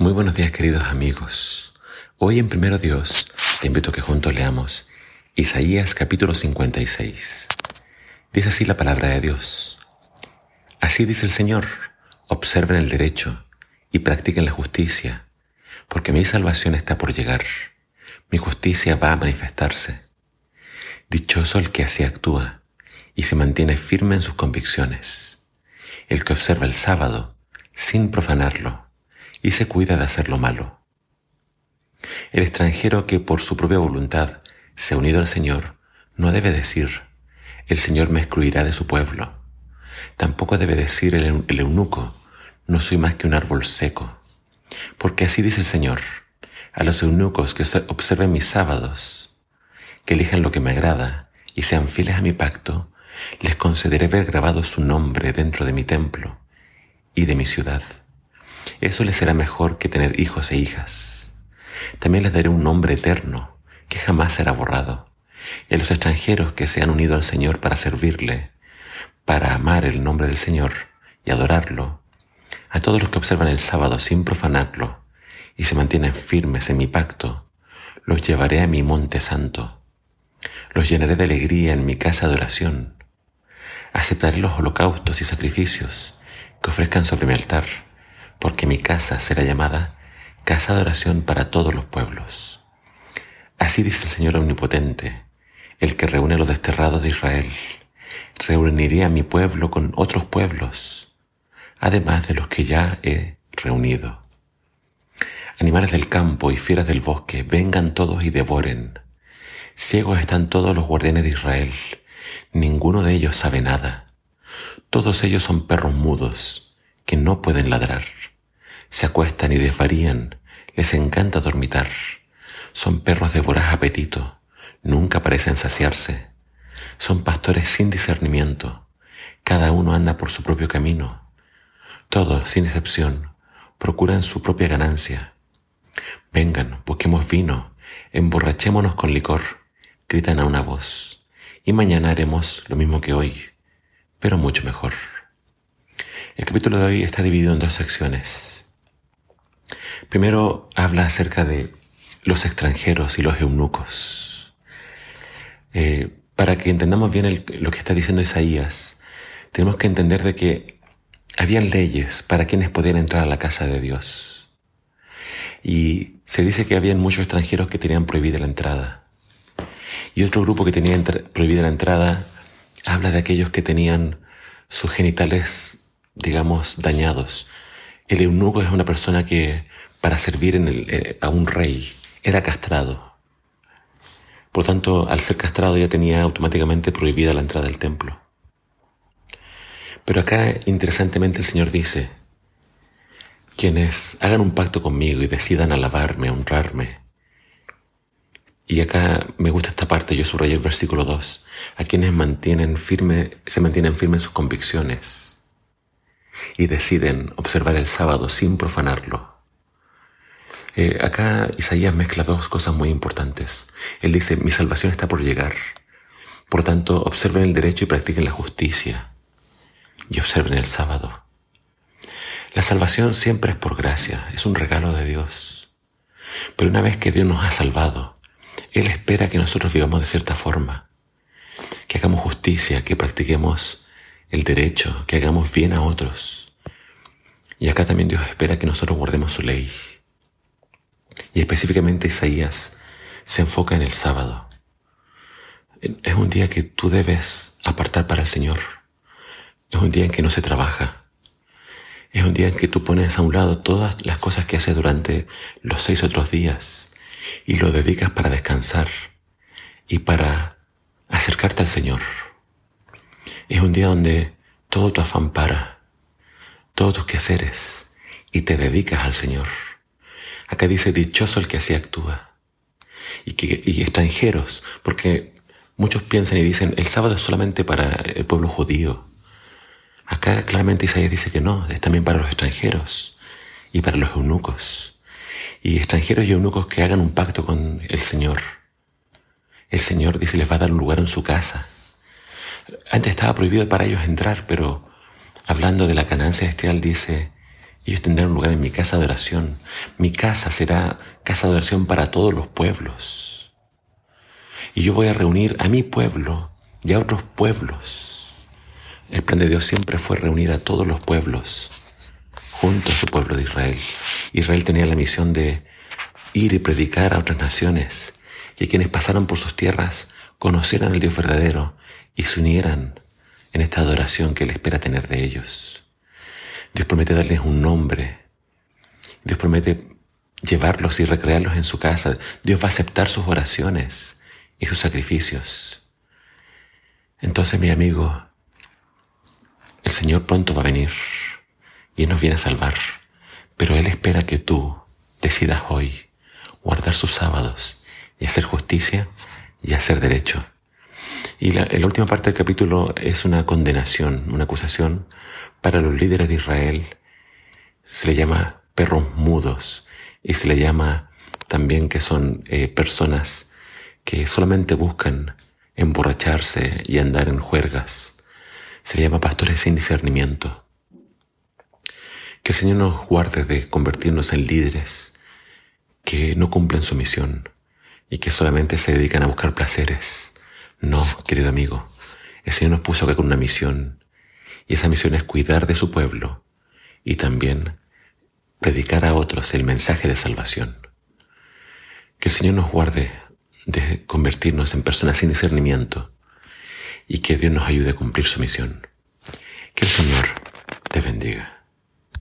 Muy buenos días queridos amigos. Hoy en Primero Dios te invito a que juntos leamos Isaías capítulo 56. Dice así la palabra de Dios. Así dice el Señor, observen el derecho y practiquen la justicia, porque mi salvación está por llegar, mi justicia va a manifestarse. Dichoso el que así actúa y se mantiene firme en sus convicciones, el que observa el sábado sin profanarlo y se cuida de hacer lo malo. El extranjero que por su propia voluntad se ha unido al Señor no debe decir, el Señor me excluirá de su pueblo. Tampoco debe decir el, eunuco, no soy más que un árbol seco. Porque así dice el Señor, a los eunucos que observen mis sábados, que elijan lo que me agrada y sean fieles a mi pacto, les concederé ver grabado su nombre dentro de mi templo y de mi ciudad. Eso les será mejor que tener hijos e hijas. También les daré un nombre eterno que jamás será borrado. Y a los extranjeros que se han unido al Señor para servirle, para amar el nombre del Señor y adorarlo, a todos los que observan el sábado sin profanarlo y se mantienen firmes en mi pacto, los llevaré a mi monte santo. Los llenaré de alegría en mi casa de oración. Aceptaré los holocaustos y sacrificios que ofrezcan sobre mi altar porque mi casa será llamada casa de oración para todos los pueblos. Así dice el Señor Omnipotente, el que reúne a los desterrados de Israel. Reuniré a mi pueblo con otros pueblos, además de los que ya he reunido. Animales del campo y fieras del bosque, vengan todos y devoren. Ciegos están todos los guardianes de Israel, ninguno de ellos sabe nada. Todos ellos son perros mudos, que no pueden ladrar se acuestan y desvarían, les encanta dormitar. Son perros de voraz apetito, nunca parecen saciarse. Son pastores sin discernimiento, cada uno anda por su propio camino. Todos, sin excepción, procuran su propia ganancia. Vengan, busquemos vino, emborrachémonos con licor, gritan a una voz, y mañana haremos lo mismo que hoy, pero mucho mejor. El capítulo de hoy está dividido en dos secciones. Primero habla acerca de los extranjeros y los eunucos. Eh, para que entendamos bien lo que está diciendo Isaías, tenemos que entender de que habían leyes para quienes podían entrar a la casa de Dios. Y se dice que habían muchos extranjeros que tenían prohibida la entrada. Y otro grupo que tenía prohibida la entrada habla de aquellos que tenían sus genitales, digamos, dañados. El eunuco es una persona que para servir eh, a un rey era castrado. Por tanto, al ser castrado ya tenía automáticamente prohibida la entrada al templo. Pero acá, interesantemente, el Señor dice, quienes hagan un pacto conmigo y decidan alabarme, honrarme, y acá me gusta esta parte, yo subrayé el versículo 2, a quienes mantienen firme, se mantienen firmes sus convicciones y deciden observar el sábado sin profanarlo, eh, acá Isaías mezcla dos cosas muy importantes. Él dice, mi salvación está por llegar. Por tanto, observen el derecho y practiquen la justicia. Y observen el sábado. La salvación siempre es por gracia, es un regalo de Dios. Pero una vez que Dios nos ha salvado, Él espera que nosotros vivamos de cierta forma, que hagamos justicia, que practiquemos el derecho, que hagamos bien a otros. Y acá también Dios espera que nosotros guardemos su ley. Y específicamente Isaías se enfoca en el sábado. Es un día que tú debes apartar para el Señor. Es un día en que no se trabaja. Es un día en que tú pones a un lado todas las cosas que haces durante los seis otros días y lo dedicas para descansar y para acercarte al Señor. Es un día donde todo tu afán para, todos tus quehaceres y te dedicas al Señor. Acá dice dichoso el que así actúa. Y, que, y extranjeros, porque muchos piensan y dicen el sábado es solamente para el pueblo judío. Acá claramente Isaías dice que no, es también para los extranjeros y para los eunucos. Y extranjeros y eunucos que hagan un pacto con el Señor. El Señor dice les va a dar un lugar en su casa. Antes estaba prohibido para ellos entrar, pero hablando de la ganancia celestial dice Ellos tendrán un lugar en mi casa de oración. Mi casa será casa de oración para todos los pueblos. Y yo voy a reunir a mi pueblo y a otros pueblos. El plan de Dios siempre fue reunir a todos los pueblos junto a su pueblo de Israel. Israel tenía la misión de ir y predicar a otras naciones y a quienes pasaran por sus tierras conocieran al Dios verdadero y se unieran en esta adoración que Él espera tener de ellos. Dios promete darles un nombre. Dios promete llevarlos y recrearlos en su casa. Dios va a aceptar sus oraciones y sus sacrificios. Entonces, mi amigo, el Señor pronto va a venir y nos viene a salvar. Pero Él espera que tú decidas hoy guardar sus sábados y hacer justicia y hacer derecho. Y la, última parte del capítulo es una condenación, una acusación para los líderes de Israel. Se le llama perros mudos y se le llama también que son eh, personas que solamente buscan emborracharse y andar en juergas. Se le llama pastores sin discernimiento. Que el Señor nos guarde de convertirnos en líderes que no cumplen su misión y que solamente se dedican a buscar placeres. No, querido amigo, el Señor nos puso acá con una misión y esa misión es cuidar de su pueblo y también predicar a otros el mensaje de salvación. Que el Señor nos guarde de convertirnos en personas sin discernimiento y que Dios nos ayude a cumplir su misión. Que el Señor te bendiga.